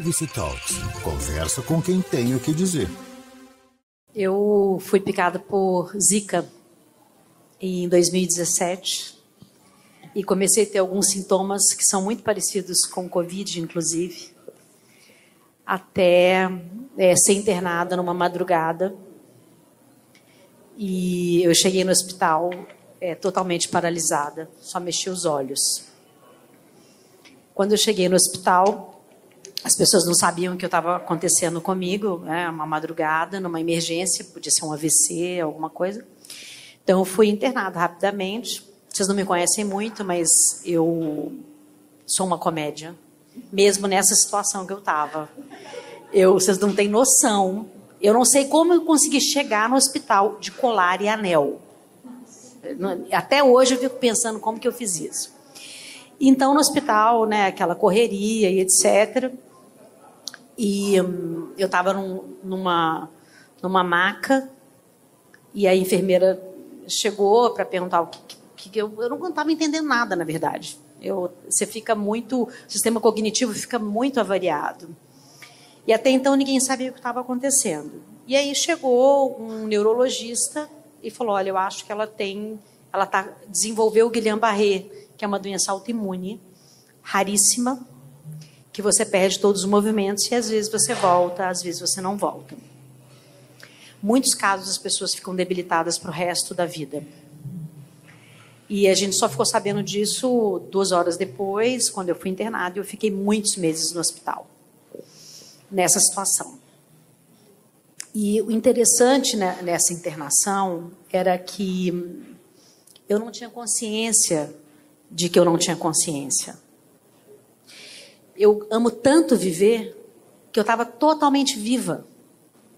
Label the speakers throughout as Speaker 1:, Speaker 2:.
Speaker 1: Vice Talks. Conversa com quem tem o que dizer.
Speaker 2: Eu fui picada por Zika em 2017 e comecei a ter alguns sintomas que são muito parecidos com Covid, inclusive, até é, ser internada numa madrugada. E eu cheguei no hospital é, totalmente paralisada, só mexi os olhos. Quando eu cheguei no hospital, as pessoas não sabiam o que estava acontecendo comigo, né? uma madrugada, numa emergência, podia ser um AVC, alguma coisa. Então, eu fui internada rapidamente. Vocês não me conhecem muito, mas eu sou uma comédia, mesmo nessa situação que eu estava. Eu, vocês não têm noção. Eu não sei como eu consegui chegar no hospital de colar e anel. Até hoje eu fico pensando como que eu fiz isso. Então, no hospital, né, aquela correria e etc. E hum, eu estava num, numa, numa maca e a enfermeira chegou para perguntar o que, que, que eu, eu não estava entendendo nada, na verdade. Eu, você fica muito, o sistema cognitivo fica muito avariado. E até então ninguém sabia o que estava acontecendo. E aí chegou um neurologista e falou: olha, eu acho que ela tem, ela tá desenvolveu o Guillain-Barré, que é uma doença autoimune raríssima, que você perde todos os movimentos e às vezes você volta, às vezes você não volta. Muitos casos as pessoas ficam debilitadas para o resto da vida. E a gente só ficou sabendo disso duas horas depois, quando eu fui internado, e eu fiquei muitos meses no hospital, nessa situação. E o interessante né, nessa internação era que eu não tinha consciência de que eu não tinha consciência eu amo tanto viver que eu estava totalmente viva.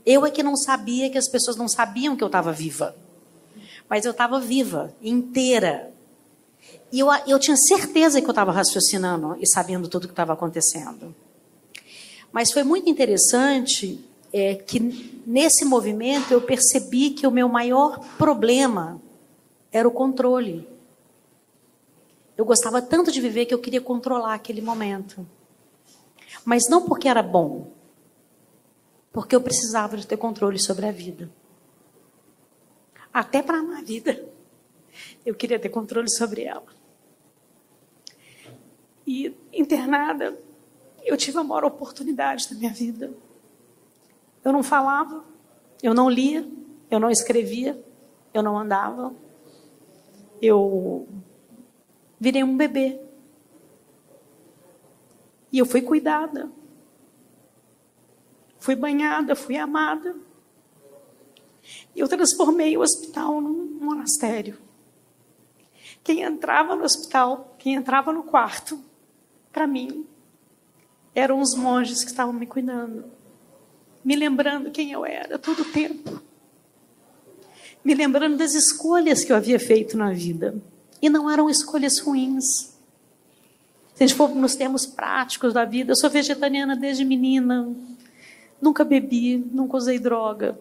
Speaker 2: Eu é que não sabia que as pessoas não sabiam que eu estava viva. Mas eu estava viva, inteira. E eu, eu tinha certeza que eu estava raciocinando e sabendo tudo o que estava acontecendo. Mas foi muito interessante é, que nesse movimento eu percebi que o meu maior problema era o controle. Eu gostava tanto de viver que eu queria controlar aquele momento. Mas não porque era bom, porque eu precisava de ter controle sobre a vida. Até para amar a vida, eu queria ter controle sobre ela. E internada, eu tive a maior oportunidade da minha vida. Eu não falava, eu não lia, eu não escrevia, eu não andava. Eu virei um bebê. E eu fui cuidada. Fui banhada, fui amada. Eu transformei o hospital num monastério. Quem entrava no hospital, quem entrava no quarto, para mim, eram os monges que estavam me cuidando, me lembrando quem eu era todo o tempo, me lembrando das escolhas que eu havia feito na vida. E não eram escolhas ruins. Se a gente for nos termos práticos da vida, eu sou vegetariana desde menina, nunca bebi, nunca usei droga,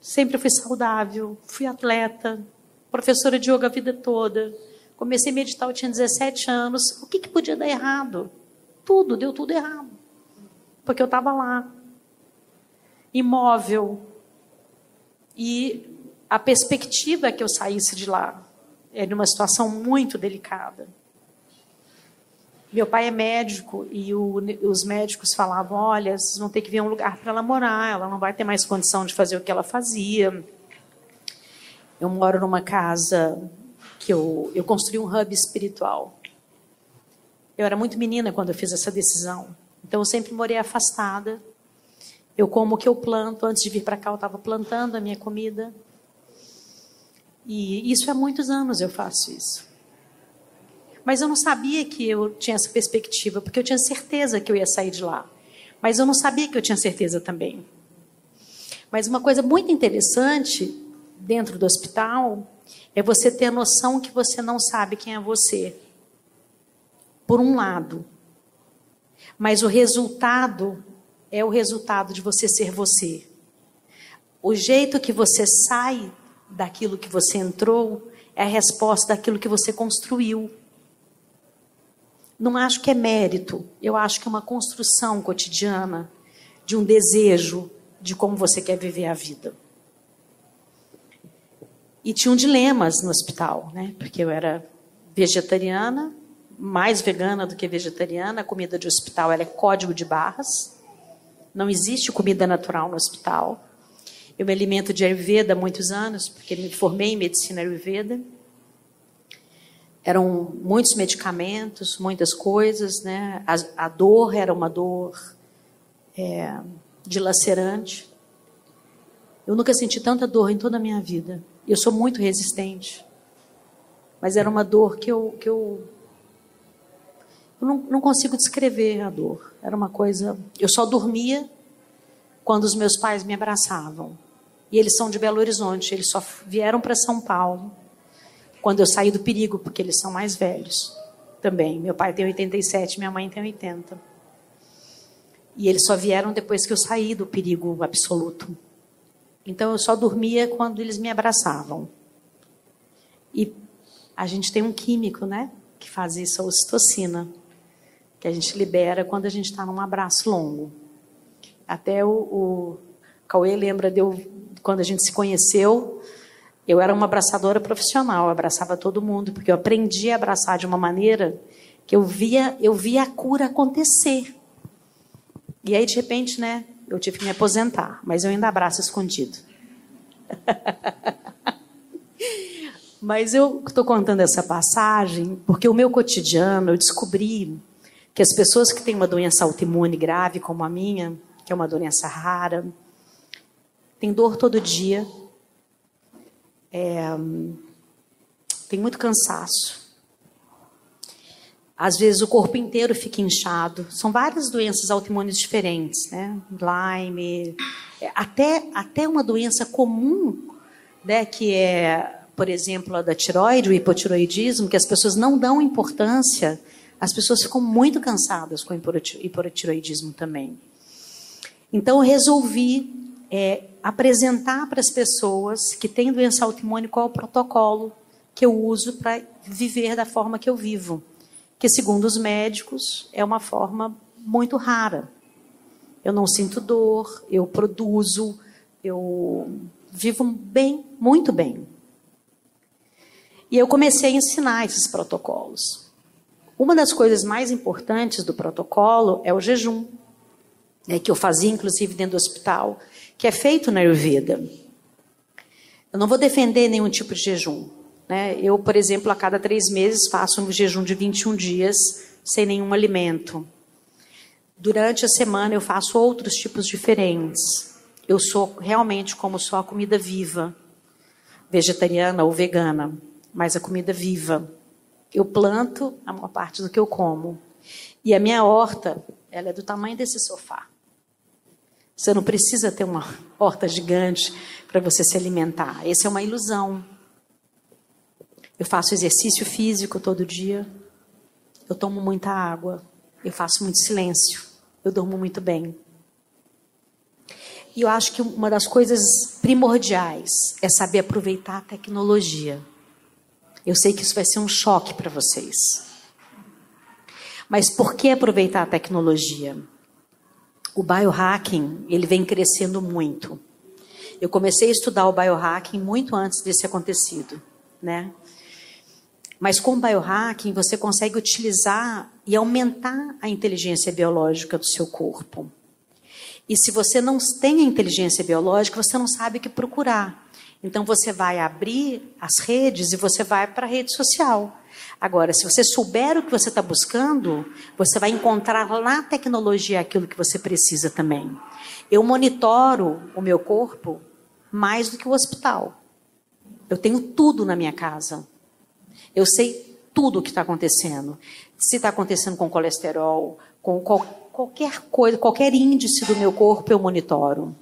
Speaker 2: sempre fui saudável, fui atleta, professora de yoga a vida toda. Comecei a meditar, eu tinha 17 anos. O que, que podia dar errado? Tudo, deu tudo errado. Porque eu estava lá, imóvel. E a perspectiva que eu saísse de lá era uma situação muito delicada. Meu pai é médico e o, os médicos falavam: olha, vocês vão ter que ver um lugar para ela morar, ela não vai ter mais condição de fazer o que ela fazia. Eu moro numa casa que eu, eu construí um hub espiritual. Eu era muito menina quando eu fiz essa decisão, então eu sempre morei afastada. Eu como o que eu planto. Antes de vir para cá, eu estava plantando a minha comida. E isso há muitos anos eu faço isso. Mas eu não sabia que eu tinha essa perspectiva, porque eu tinha certeza que eu ia sair de lá. Mas eu não sabia que eu tinha certeza também. Mas uma coisa muito interessante dentro do hospital é você ter a noção que você não sabe quem é você. Por um lado. Mas o resultado é o resultado de você ser você. O jeito que você sai daquilo que você entrou é a resposta daquilo que você construiu. Não acho que é mérito, eu acho que é uma construção cotidiana de um desejo de como você quer viver a vida. E tinham dilemas no hospital, né? Porque eu era vegetariana, mais vegana do que vegetariana, a comida de hospital é código de barras. Não existe comida natural no hospital. Eu me alimento de Ayurveda há muitos anos, porque me formei em medicina Ayurveda. Eram muitos medicamentos, muitas coisas, né? A, a dor era uma dor é, dilacerante. Eu nunca senti tanta dor em toda a minha vida. Eu sou muito resistente. Mas era uma dor que eu, que eu, eu não, não consigo descrever a dor. Era uma coisa. Eu só dormia quando os meus pais me abraçavam. E eles são de Belo Horizonte, eles só vieram para São Paulo quando eu saí do perigo, porque eles são mais velhos também. Meu pai tem 87, minha mãe tem 80. E eles só vieram depois que eu saí do perigo absoluto. Então eu só dormia quando eles me abraçavam. E a gente tem um químico, né, que faz isso, a ocitocina, que a gente libera quando a gente está num abraço longo. Até o, o Cauê lembra de eu, quando a gente se conheceu, eu era uma abraçadora profissional, abraçava todo mundo, porque eu aprendi a abraçar de uma maneira que eu via, eu via a cura acontecer. E aí, de repente, né, eu tive que me aposentar, mas eu ainda abraço escondido. mas eu estou contando essa passagem porque o meu cotidiano, eu descobri que as pessoas que têm uma doença autoimune grave, como a minha, que é uma doença rara, tem dor todo dia, é, tem muito cansaço. Às vezes o corpo inteiro fica inchado. São várias doenças autoimunes diferentes, né? Lyme, é, até, até uma doença comum, né? Que é, por exemplo, a da tiroide, o hipotiroidismo, que as pessoas não dão importância. As pessoas ficam muito cansadas com o hipotiroidismo também. Então eu resolvi é, apresentar para as pessoas que têm doença autoimune qual é o protocolo que eu uso para viver da forma que eu vivo. Que, segundo os médicos, é uma forma muito rara. Eu não sinto dor, eu produzo, eu vivo bem, muito bem. E eu comecei a ensinar esses protocolos. Uma das coisas mais importantes do protocolo é o jejum, né, que eu fazia inclusive dentro do hospital que é feito na Ayurveda. Eu não vou defender nenhum tipo de jejum. Né? Eu, por exemplo, a cada três meses faço um jejum de 21 dias sem nenhum alimento. Durante a semana eu faço outros tipos diferentes. Eu sou realmente como só a comida viva, vegetariana ou vegana, mas a comida viva. Eu planto a maior parte do que eu como. E a minha horta, ela é do tamanho desse sofá. Você não precisa ter uma horta gigante para você se alimentar. Essa é uma ilusão. Eu faço exercício físico todo dia. Eu tomo muita água. Eu faço muito silêncio. Eu durmo muito bem. E eu acho que uma das coisas primordiais é saber aproveitar a tecnologia. Eu sei que isso vai ser um choque para vocês. Mas por que aproveitar a tecnologia? O biohacking ele vem crescendo muito. Eu comecei a estudar o biohacking muito antes desse acontecido, né? Mas com o biohacking você consegue utilizar e aumentar a inteligência biológica do seu corpo. E se você não tem a inteligência biológica, você não sabe o que procurar. Então você vai abrir as redes e você vai para a rede social. Agora, se você souber o que você está buscando, você vai encontrar na tecnologia aquilo que você precisa também. Eu monitoro o meu corpo mais do que o hospital. Eu tenho tudo na minha casa. Eu sei tudo o que está acontecendo. Se está acontecendo com colesterol, com qual, qualquer coisa, qualquer índice do meu corpo, eu monitoro.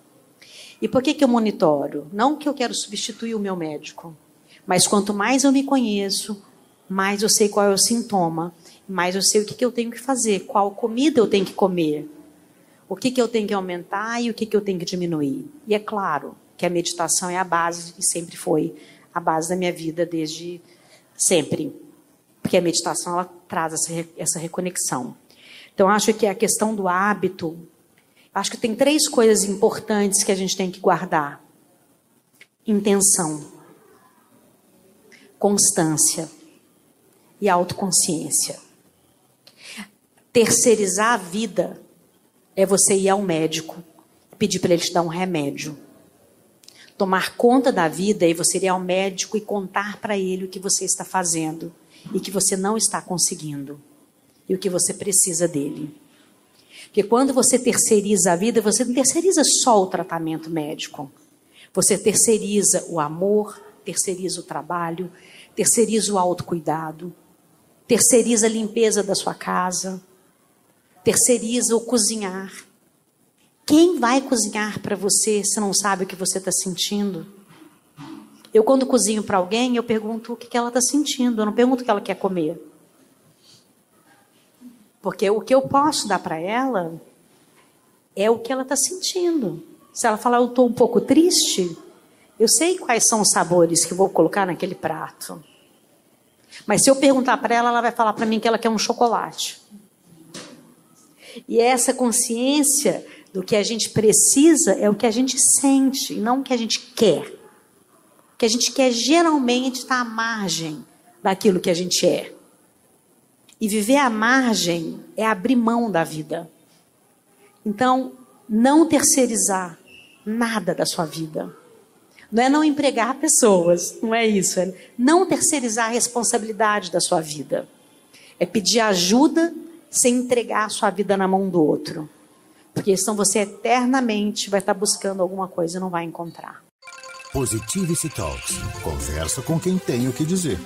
Speaker 2: E por que, que eu monitoro? Não que eu quero substituir o meu médico, mas quanto mais eu me conheço, mais eu sei qual é o sintoma, mais eu sei o que, que eu tenho que fazer, qual comida eu tenho que comer, o que, que eu tenho que aumentar e o que, que eu tenho que diminuir. E é claro que a meditação é a base, e sempre foi a base da minha vida desde sempre. Porque a meditação ela traz essa, essa reconexão. Então, acho que a questão do hábito, acho que tem três coisas importantes que a gente tem que guardar: intenção, constância e autoconsciência. Terceirizar a vida é você ir ao médico, pedir para ele te dar um remédio. Tomar conta da vida é você ir ao médico e contar para ele o que você está fazendo e que você não está conseguindo e o que você precisa dele. Porque quando você terceiriza a vida, você não terceiriza só o tratamento médico. Você terceiriza o amor, terceiriza o trabalho, terceiriza o autocuidado, terceiriza a limpeza da sua casa, terceiriza o cozinhar. Quem vai cozinhar para você se não sabe o que você está sentindo? Eu, quando cozinho para alguém, eu pergunto o que, que ela está sentindo, eu não pergunto o que ela quer comer. Porque o que eu posso dar para ela é o que ela está sentindo. Se ela falar, eu estou um pouco triste, eu sei quais são os sabores que vou colocar naquele prato. Mas se eu perguntar para ela, ela vai falar para mim que ela quer um chocolate. E essa consciência do que a gente precisa é o que a gente sente, e não o que a gente quer. O que a gente quer geralmente está à margem daquilo que a gente é. E viver à margem é abrir mão da vida. Então, não terceirizar nada da sua vida. Não é não empregar pessoas, não é isso. É não terceirizar a responsabilidade da sua vida. É pedir ajuda sem entregar a sua vida na mão do outro. Porque senão você eternamente vai estar buscando alguma coisa e não vai encontrar.
Speaker 1: Positivity Talks. Conversa com quem tem o que dizer.